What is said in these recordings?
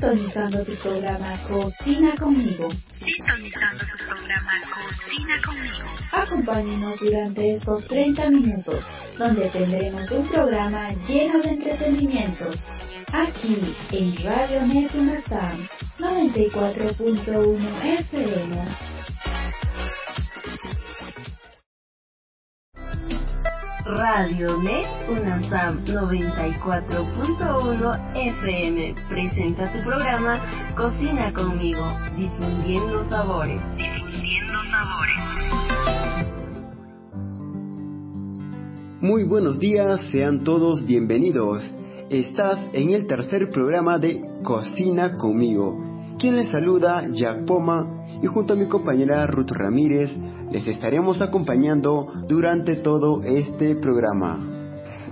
Sintonizando tu programa Cocina conmigo. Sintonizando tu programa Cocina conmigo. Acompáñenos durante estos 30 minutos, donde tendremos un programa lleno de entretenimientos. Aquí en Radio Net 94.1 FM. Radio Net UNASAM 94.1 FM presenta tu programa Cocina conmigo, difundiendo sabores. Difundiendo sabores. Muy buenos días, sean todos bienvenidos. Estás en el tercer programa de Cocina conmigo quien les saluda, Jack Poma, y junto a mi compañera Ruth Ramírez, les estaremos acompañando durante todo este programa.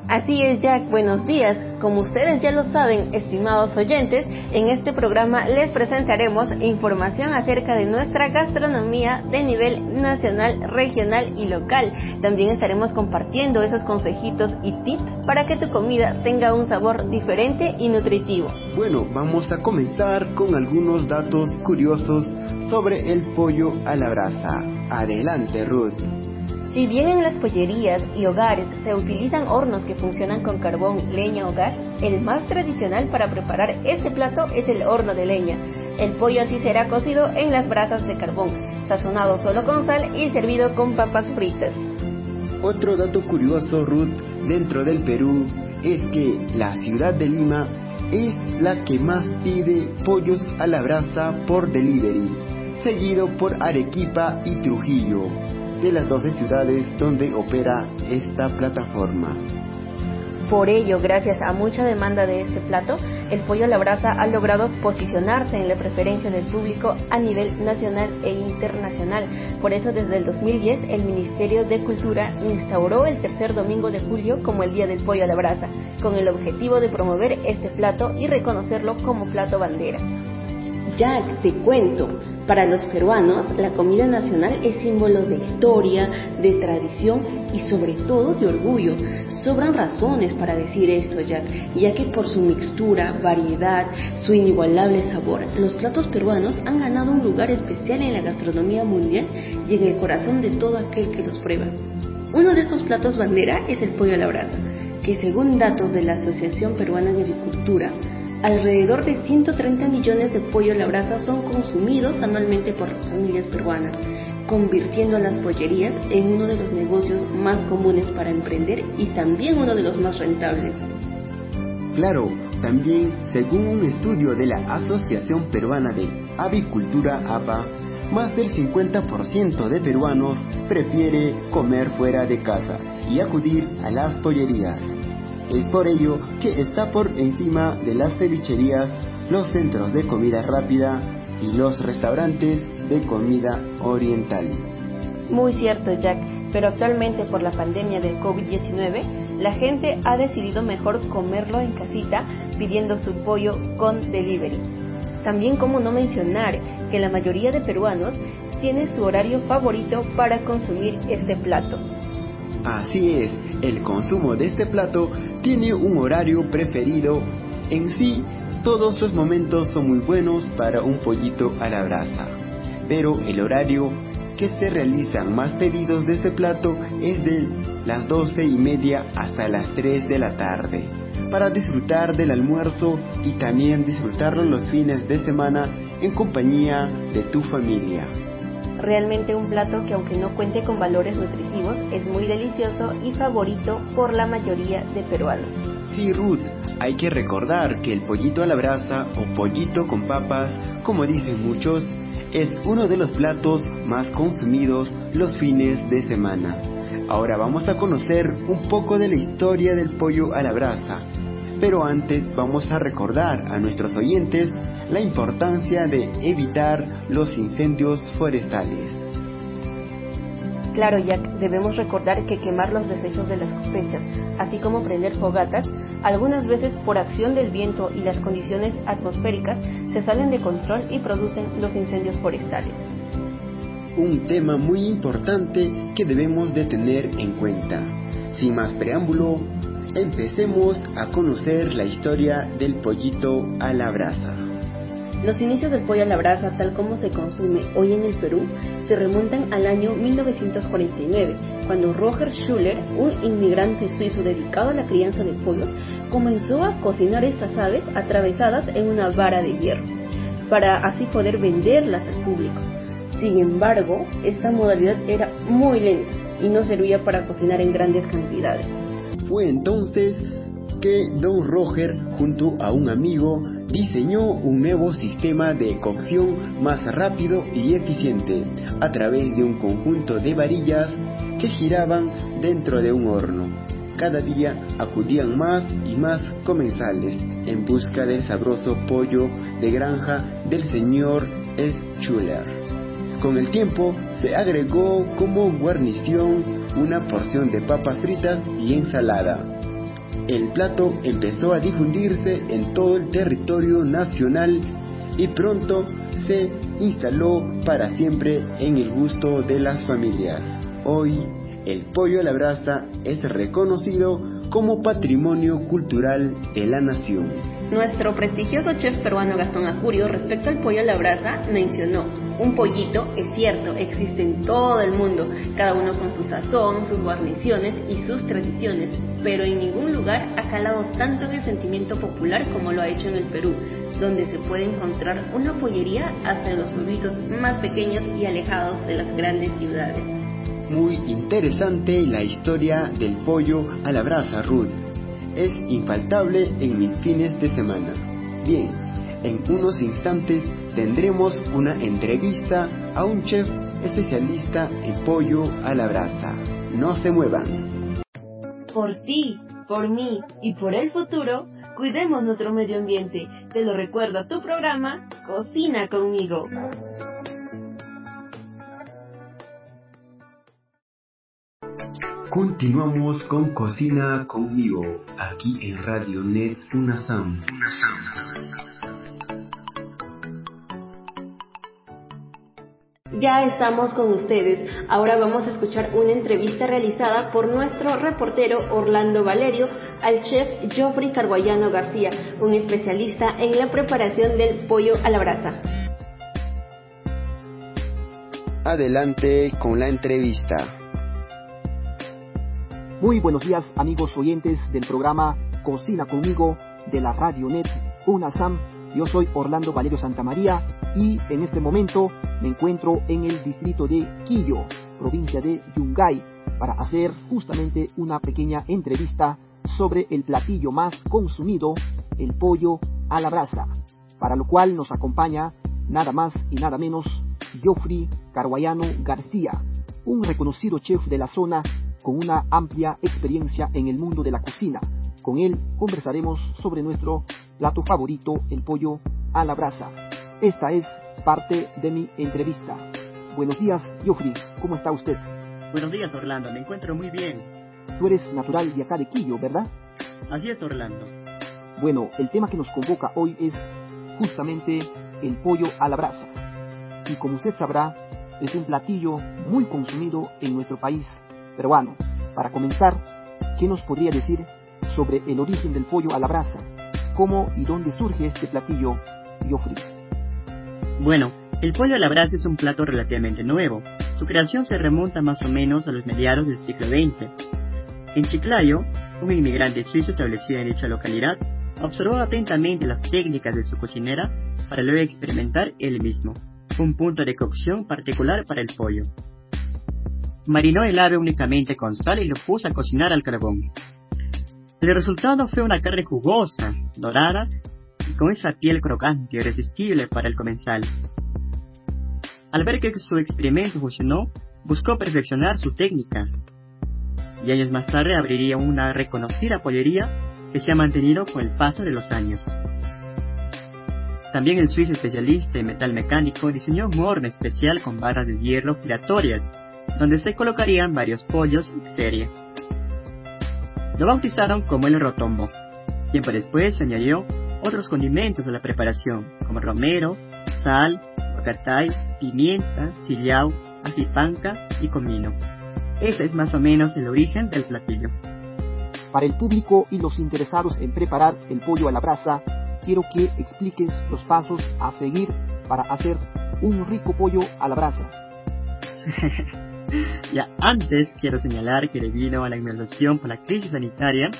Así es, Jack, buenos días. Como ustedes ya lo saben, estimados oyentes, en este programa les presentaremos información acerca de nuestra gastronomía de nivel nacional, regional y local. También estaremos compartiendo esos consejitos y tips para que tu comida tenga un sabor diferente y nutritivo. Bueno, vamos a comenzar con algunos datos curiosos sobre el pollo a la brasa. Adelante, Ruth. Si bien en las pollerías y hogares se utilizan hornos que funcionan con carbón, leña o gas, el más tradicional para preparar este plato es el horno de leña. El pollo así será cocido en las brasas de carbón, sazonado solo con sal y servido con papas fritas. Otro dato curioso, Ruth, dentro del Perú es que la ciudad de Lima es la que más pide pollos a la brasa por delivery, seguido por Arequipa y Trujillo de las 12 ciudades donde opera esta plataforma. Por ello, gracias a mucha demanda de este plato, el pollo a la brasa ha logrado posicionarse en la preferencia del público a nivel nacional e internacional. Por eso, desde el 2010, el Ministerio de Cultura instauró el tercer domingo de julio como el Día del Pollo a la Brasa, con el objetivo de promover este plato y reconocerlo como plato bandera. Jack, te cuento, para los peruanos la comida nacional es símbolo de historia, de tradición y sobre todo de orgullo. Sobran razones para decir esto, Jack, ya que por su mixtura, variedad, su inigualable sabor, los platos peruanos han ganado un lugar especial en la gastronomía mundial y en el corazón de todo aquel que los prueba. Uno de estos platos bandera es el pollo a la brasa, que según datos de la Asociación Peruana de Agricultura, Alrededor de 130 millones de pollo a la brasa son consumidos anualmente por las familias peruanas, convirtiendo a las pollerías en uno de los negocios más comunes para emprender y también uno de los más rentables. Claro, también según un estudio de la Asociación Peruana de Avicultura APA, más del 50% de peruanos prefiere comer fuera de casa y acudir a las pollerías. Es por ello que está por encima de las cevicherías, los centros de comida rápida y los restaurantes de comida oriental. Muy cierto, Jack, pero actualmente por la pandemia del COVID-19, la gente ha decidido mejor comerlo en casita pidiendo su pollo con delivery. También como no mencionar que la mayoría de peruanos tiene su horario favorito para consumir este plato. Así es, el consumo de este plato tiene un horario preferido. En sí, todos sus momentos son muy buenos para un pollito a la brasa. Pero el horario que se realizan más pedidos de este plato es de las 12 y media hasta las 3 de la tarde, para disfrutar del almuerzo y también disfrutarlo los fines de semana en compañía de tu familia. Realmente un plato que aunque no cuente con valores nutritivos, es muy delicioso y favorito por la mayoría de peruanos. Sí, Ruth, hay que recordar que el pollito a la brasa o pollito con papas, como dicen muchos, es uno de los platos más consumidos los fines de semana. Ahora vamos a conocer un poco de la historia del pollo a la brasa. Pero antes vamos a recordar a nuestros oyentes la importancia de evitar los incendios forestales. Claro, Jack, debemos recordar que quemar los desechos de las cosechas, así como prender fogatas, algunas veces por acción del viento y las condiciones atmosféricas, se salen de control y producen los incendios forestales. Un tema muy importante que debemos de tener en cuenta. Sin más preámbulo, Empecemos a conocer la historia del pollito a la brasa. Los inicios del pollo a la brasa, tal como se consume hoy en el Perú, se remontan al año 1949, cuando Roger Schuller, un inmigrante suizo dedicado a la crianza de pollos, comenzó a cocinar estas aves atravesadas en una vara de hierro, para así poder venderlas al público. Sin embargo, esta modalidad era muy lenta y no servía para cocinar en grandes cantidades. Fue entonces que Don Roger, junto a un amigo, diseñó un nuevo sistema de cocción más rápido y eficiente a través de un conjunto de varillas que giraban dentro de un horno. Cada día acudían más y más comensales en busca del sabroso pollo de granja del señor Schuller. Con el tiempo se agregó como guarnición una porción de papas fritas y ensalada. El plato empezó a difundirse en todo el territorio nacional y pronto se instaló para siempre en el gusto de las familias. Hoy, el pollo a la brasa es reconocido como patrimonio cultural de la nación. Nuestro prestigioso chef peruano Gastón Acurio, respecto al pollo a la brasa, mencionó un pollito, es cierto, existe en todo el mundo, cada uno con su sazón, sus guarniciones y sus tradiciones, pero en ningún lugar ha calado tanto en el sentimiento popular como lo ha hecho en el Perú, donde se puede encontrar una pollería hasta en los pueblitos más pequeños y alejados de las grandes ciudades. Muy interesante la historia del pollo a la brasa, Ruth. Es infaltable en mis fines de semana. Bien, en unos instantes tendremos una entrevista a un chef especialista en pollo a la brasa. No se muevan. Por ti, por mí y por el futuro, cuidemos nuestro medio ambiente. Te lo recuerda tu programa Cocina conmigo. Continuamos con Cocina conmigo, aquí en Radio Net UNASAM. Ya estamos con ustedes. Ahora vamos a escuchar una entrevista realizada por nuestro reportero Orlando Valerio al chef Geoffrey Carguayano García, un especialista en la preparación del pollo a la brasa. Adelante con la entrevista. Muy buenos días amigos oyentes del programa Cocina conmigo de la Radio Net UNASAM. Yo soy Orlando Valerio Santamaría y en este momento me encuentro en el distrito de Quillo, provincia de Yungay, para hacer justamente una pequeña entrevista sobre el platillo más consumido, el pollo a la brasa, para lo cual nos acompaña nada más y nada menos Geoffrey Carguayano García, un reconocido chef de la zona con una amplia experiencia en el mundo de la cocina. Con él conversaremos sobre nuestro plato favorito, el pollo a la brasa. Esta es parte de mi entrevista. Buenos días, Geoffrey, ¿cómo está usted? Buenos días, Orlando, me encuentro muy bien. Tú eres natural de acá de Quillo, ¿verdad? Así es, Orlando. Bueno, el tema que nos convoca hoy es justamente el pollo a la brasa. Y como usted sabrá, es un platillo muy consumido en nuestro país peruano. Para comenzar, ¿qué nos podría decir sobre el origen del pollo a la brasa? ¿Cómo y dónde surge este platillo, Geoffrey? Bueno, el pollo a la brasa es un plato relativamente nuevo. Su creación se remonta más o menos a los mediados del siglo XX. En Chiclayo, un inmigrante suizo establecido en dicha localidad observó atentamente las técnicas de su cocinera para luego experimentar él mismo un punto de cocción particular para el pollo. Marinó el ave únicamente con sal y lo puso a cocinar al carbón. El resultado fue una carne jugosa, dorada con esa piel crocante y irresistible para el comensal. Al ver que su experimento funcionó, buscó perfeccionar su técnica. Y años más tarde abriría una reconocida pollería que se ha mantenido con el paso de los años. También el suizo especialista en metal mecánico diseñó un horno especial con barras de hierro giratorias, donde se colocarían varios pollos y serie. Lo bautizaron como el rotombo. Tiempo después se añadió otros condimentos a la preparación, como romero, sal, bacatay, pimienta, sillao, ajipanca y comino. Ese es más o menos el origen del platillo. Para el público y los interesados en preparar el pollo a la brasa, quiero que expliques los pasos a seguir para hacer un rico pollo a la brasa. ya antes quiero señalar que debido a la inundación por la crisis sanitaria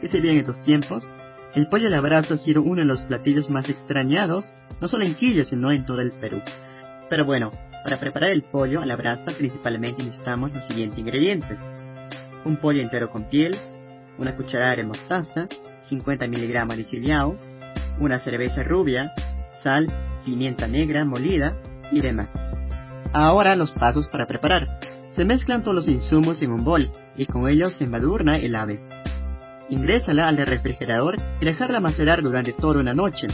que se vive en estos tiempos, el pollo a la brasa ha sido uno de los platillos más extrañados, no solo en Quillo, sino en todo el Perú. Pero bueno, para preparar el pollo a la brasa principalmente necesitamos los siguientes ingredientes. Un pollo entero con piel, una cucharada de mostaza, 50 miligramos de ciliao, una cerveza rubia, sal, pimienta negra molida y demás. Ahora los pasos para preparar. Se mezclan todos los insumos en un bol y con ellos se embadurna el ave. Ingrésala al refrigerador y dejarla macerar durante toda una noche.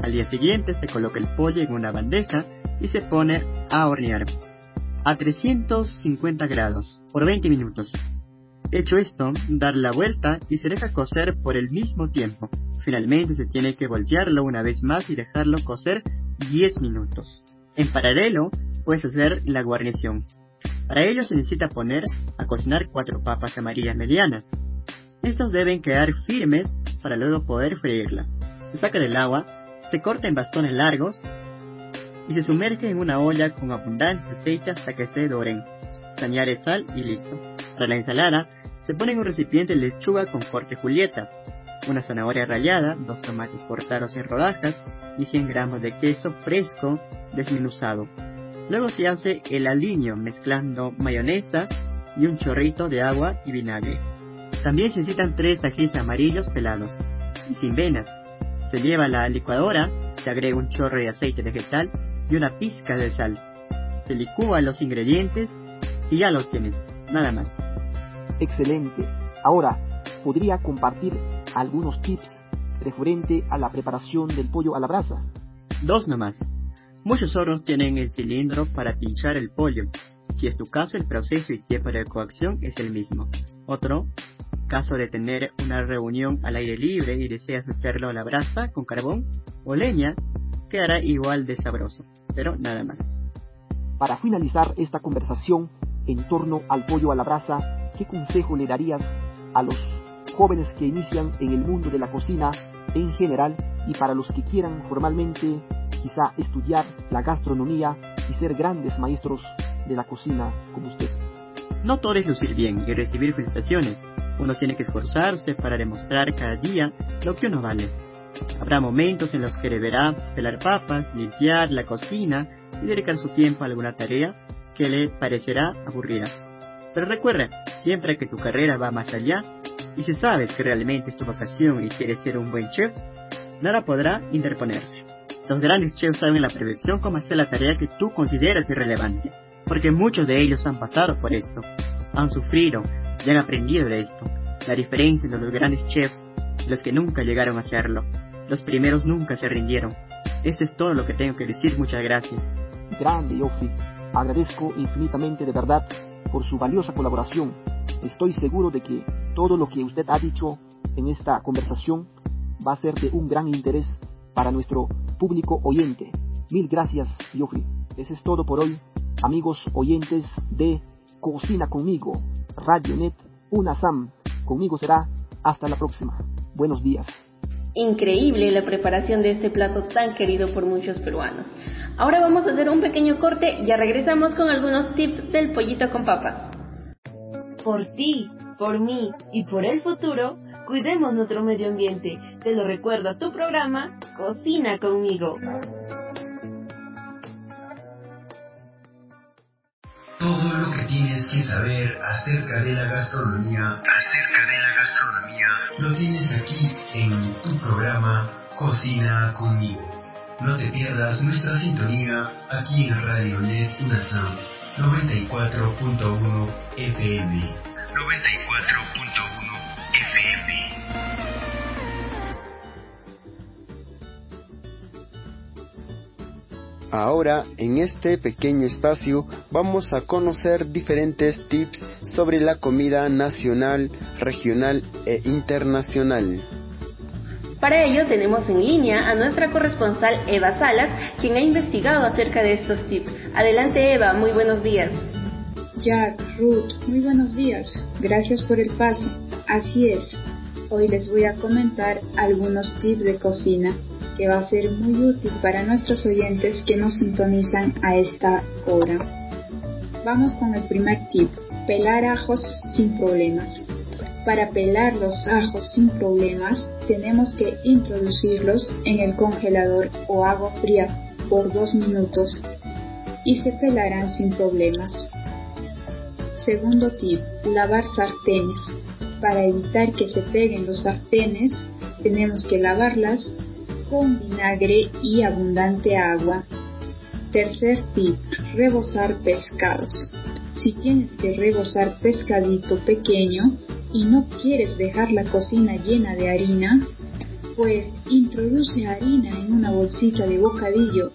Al día siguiente se coloca el pollo en una bandeja y se pone a hornear a 350 grados por 20 minutos. Hecho esto, dar la vuelta y se deja cocer por el mismo tiempo. Finalmente se tiene que voltearlo una vez más y dejarlo cocer 10 minutos. En paralelo, puedes hacer la guarnición. Para ello se necesita poner a cocinar cuatro papas amarillas medianas. Estas deben quedar firmes para luego poder freírlas. Se saca del agua, se corta en bastones largos y se sumerge en una olla con abundante aceite hasta que se doren. Se añade sal y listo. Para la ensalada, se pone en un recipiente lechuga con corte julieta, una zanahoria rallada, dos tomates cortados en rodajas y 100 gramos de queso fresco desmenuzado. Luego se hace el aliño mezclando mayonesa y un chorrito de agua y vinagre. También se necesitan tres ajís amarillos pelados y sin venas. Se lleva a la licuadora, se agrega un chorro de aceite vegetal y una pizca de sal. Se licúan los ingredientes y ya los tienes, nada más. Excelente. Ahora, ¿podría compartir algunos tips referente a la preparación del pollo a la brasa? Dos nomás. Muchos hornos tienen el cilindro para pinchar el pollo. Si es tu caso, el proceso y tiempo de cocción es el mismo. Otro, caso de tener una reunión al aire libre y deseas hacerlo a la brasa con carbón o leña, quedará igual de sabroso, pero nada más. Para finalizar esta conversación en torno al pollo a la brasa, ¿qué consejo le darías a los jóvenes que inician en el mundo de la cocina en general y para los que quieran formalmente quizá estudiar la gastronomía y ser grandes maestros de la cocina como usted? No todo es lucir bien y recibir felicitaciones. Uno tiene que esforzarse para demostrar cada día lo que uno vale. Habrá momentos en los que deberá pelar papas, limpiar la cocina y dedicar su tiempo a alguna tarea que le parecerá aburrida. Pero recuerda, siempre que tu carrera va más allá, y si sabes que realmente es tu vocación y quieres ser un buen chef, nada podrá interponerse. Los grandes chefs saben la perfección cómo hacer la tarea que tú consideras irrelevante, porque muchos de ellos han pasado por esto, han sufrido y han aprendido de esto. La diferencia entre los grandes chefs y los que nunca llegaron a hacerlo. Los primeros nunca se rindieron. Esto es todo lo que tengo que decir. Muchas gracias. Grande, Yofi. Agradezco infinitamente de verdad por su valiosa colaboración. Estoy seguro de que todo lo que usted ha dicho en esta conversación va a ser de un gran interés para nuestro público oyente. Mil gracias, Joffrey. Eso es todo por hoy, amigos oyentes de Cocina conmigo, Radionet, UNASAM. Conmigo será hasta la próxima. Buenos días. Increíble la preparación de este plato tan querido por muchos peruanos. Ahora vamos a hacer un pequeño corte y ya regresamos con algunos tips del pollito con papas. Por ti, por mí y por el futuro, cuidemos nuestro medio ambiente. Te lo recuerda tu programa Cocina conmigo. Todo lo que tienes que saber acerca de la gastronomía, acerca de la gastronomía, lo tienes aquí en tu programa Cocina conmigo. No te pierdas nuestra sintonía aquí en Radio Net UNASAM 94.1 FM. 94.1 Ahora, en este pequeño espacio, vamos a conocer diferentes tips sobre la comida nacional, regional e internacional. Para ello tenemos en línea a nuestra corresponsal Eva Salas, quien ha investigado acerca de estos tips. Adelante Eva, muy buenos días. Jack, Ruth, muy buenos días. Gracias por el pase. Así es. hoy les voy a comentar algunos tips de cocina que va a ser muy útil para nuestros oyentes que nos sintonizan a esta hora. Vamos con el primer tip, pelar ajos sin problemas. Para pelar los ajos sin problemas tenemos que introducirlos en el congelador o agua fría por dos minutos y se pelarán sin problemas. Segundo tip, lavar sartenes. Para evitar que se peguen los sartenes, tenemos que lavarlas con vinagre y abundante agua. Tercer tip, rebozar pescados. Si tienes que rebozar pescadito pequeño y no quieres dejar la cocina llena de harina, pues introduce harina en una bolsita de bocadillo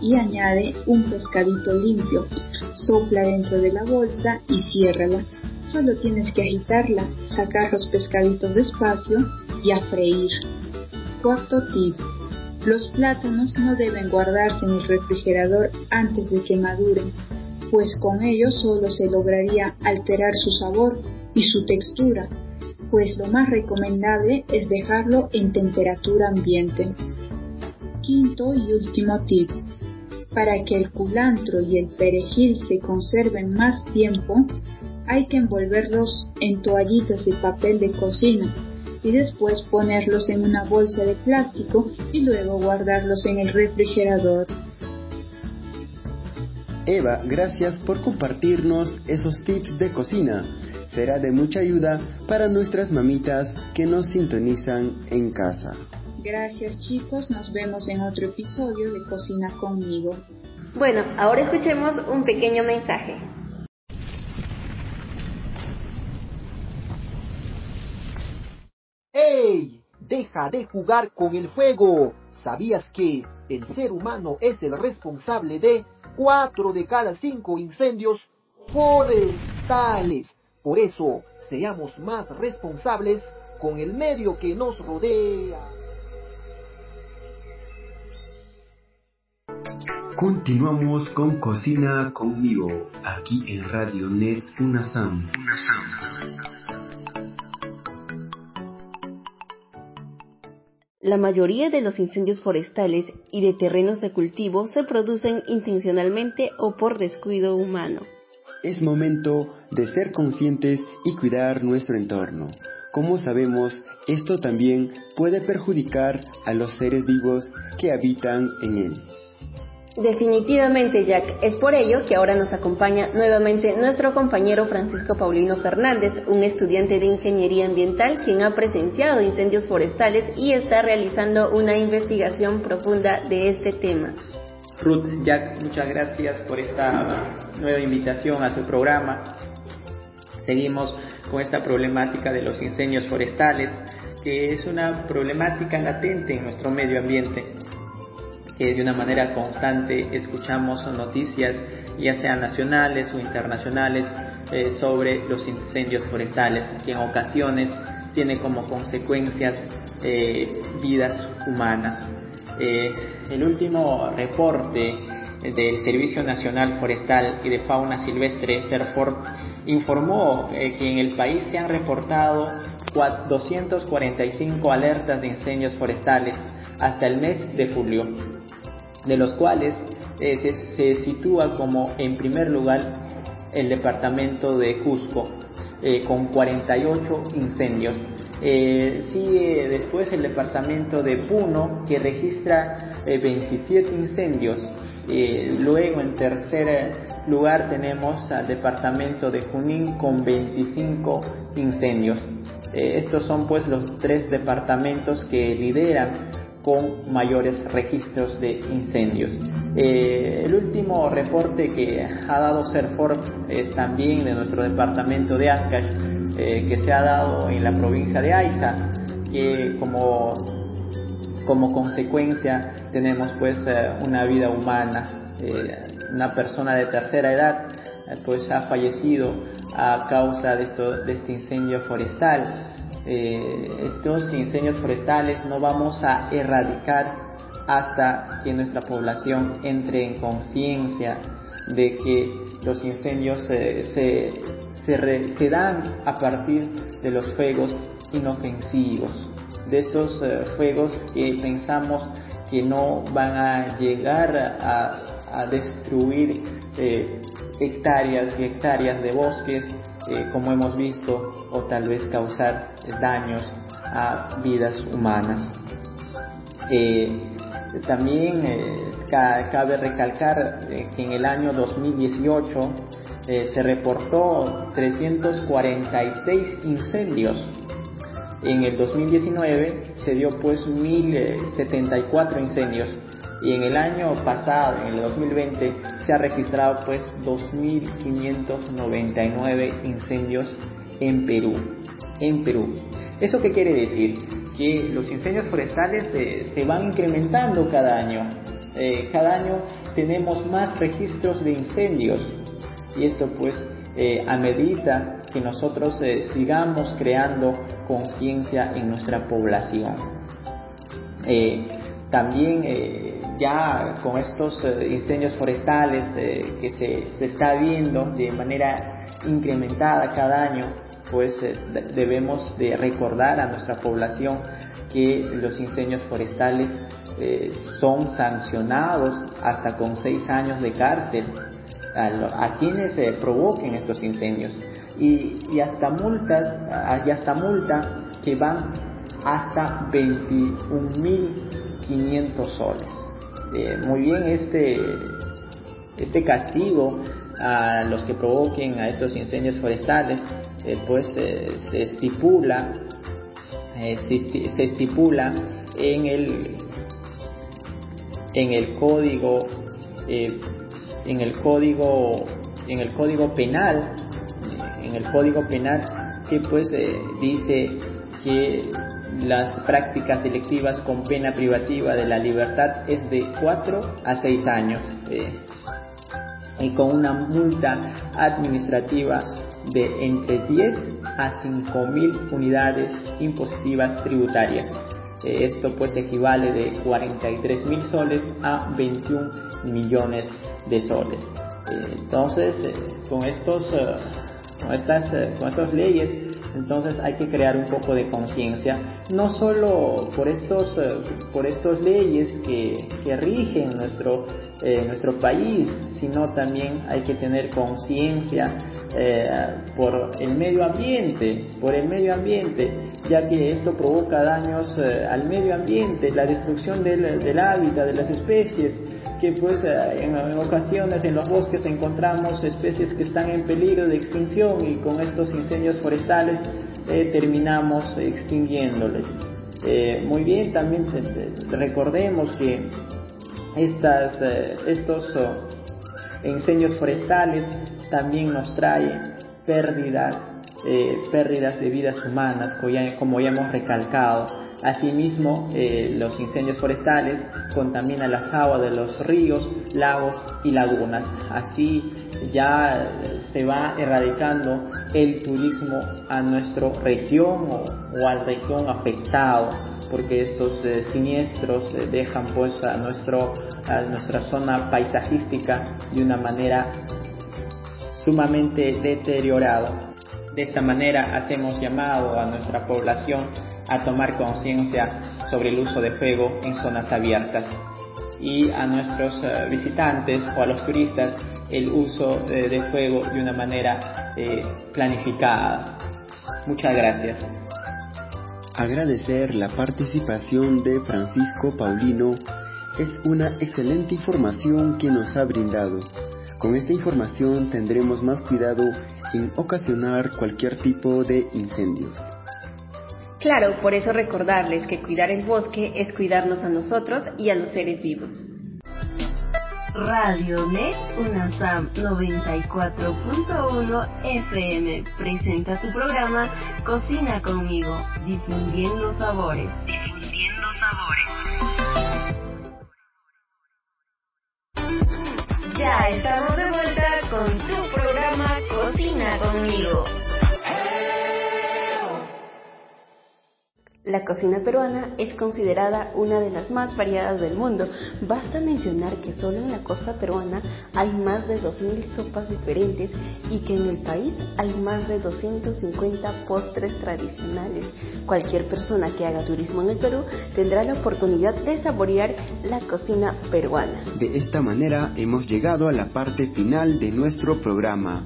y añade un pescadito limpio. Sopla dentro de la bolsa y ciérrala. Solo tienes que agitarla, sacar los pescaditos despacio y a freír. Cuarto tip. Los plátanos no deben guardarse en el refrigerador antes de que maduren, pues con ello solo se lograría alterar su sabor y su textura, pues lo más recomendable es dejarlo en temperatura ambiente. Quinto y último tip. Para que el culantro y el perejil se conserven más tiempo, hay que envolverlos en toallitas de papel de cocina y después ponerlos en una bolsa de plástico y luego guardarlos en el refrigerador. Eva, gracias por compartirnos esos tips de cocina. Será de mucha ayuda para nuestras mamitas que nos sintonizan en casa. Gracias chicos, nos vemos en otro episodio de Cocina conmigo. Bueno, ahora escuchemos un pequeño mensaje. De jugar con el fuego. ¿Sabías que el ser humano es el responsable de cuatro de cada cinco incendios forestales? Por eso, seamos más responsables con el medio que nos rodea. Continuamos con Cocina conmigo, aquí en Radio Net Unasam. La mayoría de los incendios forestales y de terrenos de cultivo se producen intencionalmente o por descuido humano. Es momento de ser conscientes y cuidar nuestro entorno. Como sabemos, esto también puede perjudicar a los seres vivos que habitan en él. Definitivamente, Jack. Es por ello que ahora nos acompaña nuevamente nuestro compañero Francisco Paulino Fernández, un estudiante de Ingeniería Ambiental quien ha presenciado incendios forestales y está realizando una investigación profunda de este tema. Ruth, Jack, muchas gracias por esta nueva invitación a su programa. Seguimos con esta problemática de los incendios forestales, que es una problemática latente en nuestro medio ambiente que de una manera constante escuchamos noticias, ya sean nacionales o internacionales, eh, sobre los incendios forestales, que en ocasiones tiene como consecuencias eh, vidas humanas. Eh, el último reporte del Servicio Nacional Forestal y de Fauna Silvestre, CERFOR, informó que en el país se han reportado 245 alertas de incendios forestales hasta el mes de julio de los cuales eh, se, sitúa como en primer lugar el departamento de Cusco, eh, con 48 incendios. Eh, sigue después el departamento de Puno, que registra 27 incendios. luego, en tercer lugar, tenemos al departamento de Junín con 25 incendios. estos son pues los tres departamentos que lideran con mayores registros de incendios. Eh, el último reporte que ha dado CERFOR es también de nuestro departamento de Ancash, eh, que se ha dado en la provincia de Aija, que como, como consecuencia tenemos pues eh, una vida humana, una persona de tercera edad pues ha fallecido a causa de, de este incendio forestal eh, estos incendios forestales no vamos a erradicar hasta que nuestra población entre en conciencia de que los incendios se, se, dan a partir de los fuegos inofensivos, de esos eh, fuegos que pensamos que no van a llegar a, destruir eh, hectáreas y hectáreas de bosques, eh, como hemos visto, o tal vez causar daños a vidas humanas. también cabe recalcar que en el año 2018 eh, se reportó 346 incendios. En el 2019 se dio pues 1074 incendios y en el año pasado, en el 2020, se ha registrado pues 2599 incendios en Perú. En Perú. ¿Eso qué quiere decir? Que los incendios forestales se van incrementando cada año. Eh, cada año tenemos más registros de incendios y esto pues eh, a medida que nosotros eh, sigamos creando conciencia en nuestra población. Eh, también ya con estos incendios forestales que se, está viendo de manera incrementada cada año, pues debemos de recordar a nuestra población que los incendios forestales son sancionados hasta con seis años de cárcel a, quienes provoquen estos incendios y, hasta multas y hasta multa que van hasta 21.500 soles. Eh, muy bien, este, este castigo a los que provoquen a estos incendios forestales, eh, pues eh, se estipula, se, se, estipula en el, en el código en el código en el código penal en el código penal que pues eh, dice que las prácticas delictivas con pena privativa de la libertad es de 4 a 6 años eh, y con una multa administrativa de entre 10 a 5 mil unidades impositivas tributarias. Eh, esto pues equivale de 43 mil soles a 21 millones de soles. Eh, entonces, con estos, con estas, con estas leyes, entonces hay que crear un poco de conciencia, no solo por estos, por estos leyes que, que rigen nuestro, nuestro país, sino también hay que tener conciencia por el medio ambiente, por el medio ambiente, ya que esto provoca daños eh, al medio ambiente, la destrucción del, del, hábitat de las especies, que pues eh, en, ocasiones en los bosques encontramos especies que están en peligro de extinción y con estos incendios forestales eh, terminamos extinguiéndoles. muy bien, también recordemos que estas, estos incendios forestales también nos traen pérdidas eh, pérdidas de vidas humanas, como ya, hemos recalcado. Asimismo, eh, los incendios forestales contaminan las aguas de los ríos, lagos y lagunas. Así ya se va erradicando el turismo a nuestra región o, a la región afectado porque estos eh, siniestros dejan pues a, nuestro, a nuestra zona paisajística de una manera sumamente deteriorada. De esta manera hacemos llamado a nuestra población a tomar conciencia sobre el uso de fuego en zonas abiertas y a nuestros eh, visitantes o a los turistas el uso eh, de fuego de una manera eh, planificada. Muchas gracias. Agradecer la participación de Francisco Paulino es una excelente información que nos ha brindado. Con esta información tendremos más cuidado sin ocasionar cualquier tipo de incendios. Claro, por eso recordarles que cuidar el bosque es cuidarnos a nosotros y a los seres vivos. Radio Net UNASAM 94.1 FM presenta tu programa Cocina conmigo, difundiendo sabores. Difundiendo sabores. Ya estamos de vuelta La cocina peruana es considerada una de las más variadas del mundo. Basta mencionar que solo en la costa peruana hay más de 2.000 sopas diferentes y que en el país hay más de 250 postres tradicionales. Cualquier persona que haga turismo en el Perú tendrá la oportunidad de saborear la cocina peruana. De esta manera hemos llegado a la parte final de nuestro programa.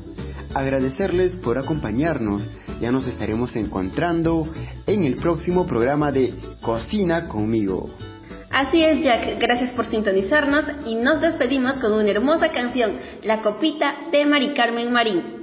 Agradecerles por acompañarnos ya nos estaremos encontrando en el próximo programa de Cocina conmigo. Así es, Jack. Gracias por sintonizarnos y nos despedimos con una hermosa canción, La Copita de Mari Carmen Marín.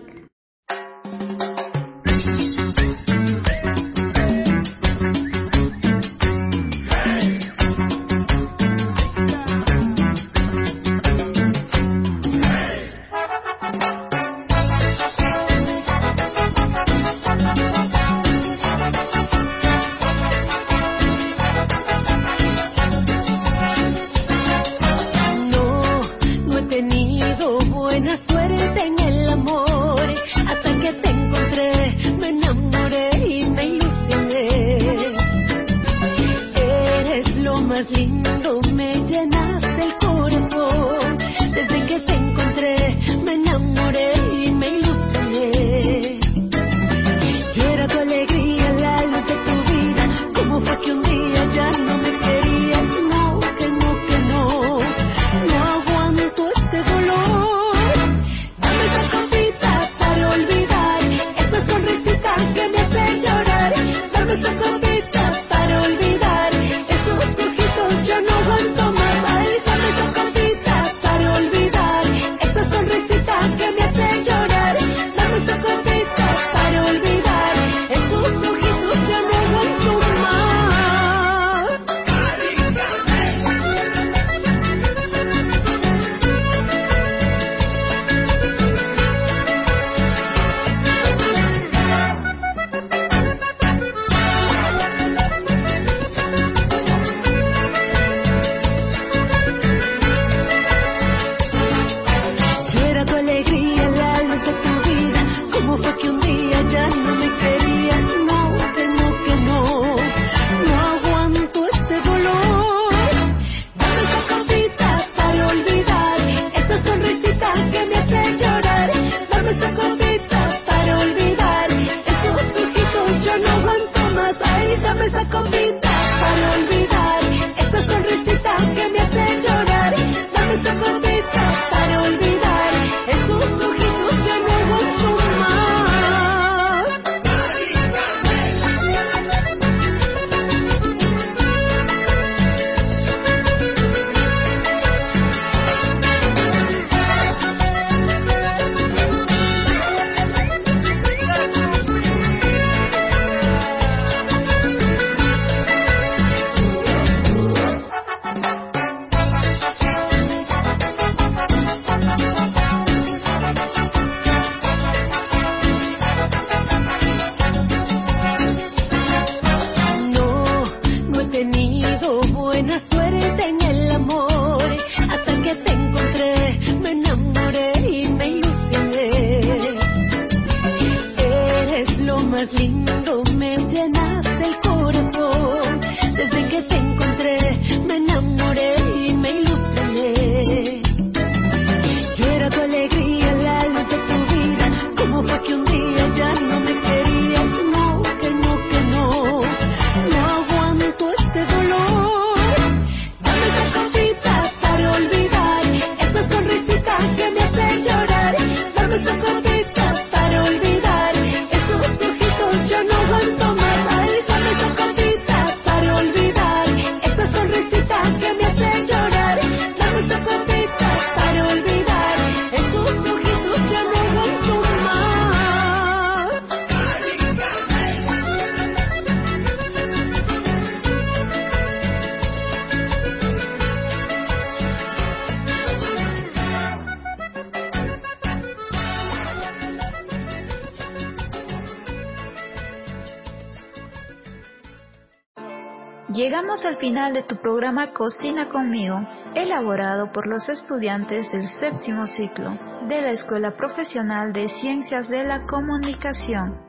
más lindo me llena al final de tu programa Cocina conmigo, elaborado por los estudiantes del séptimo ciclo de la Escuela Profesional de Ciencias de la Comunicación.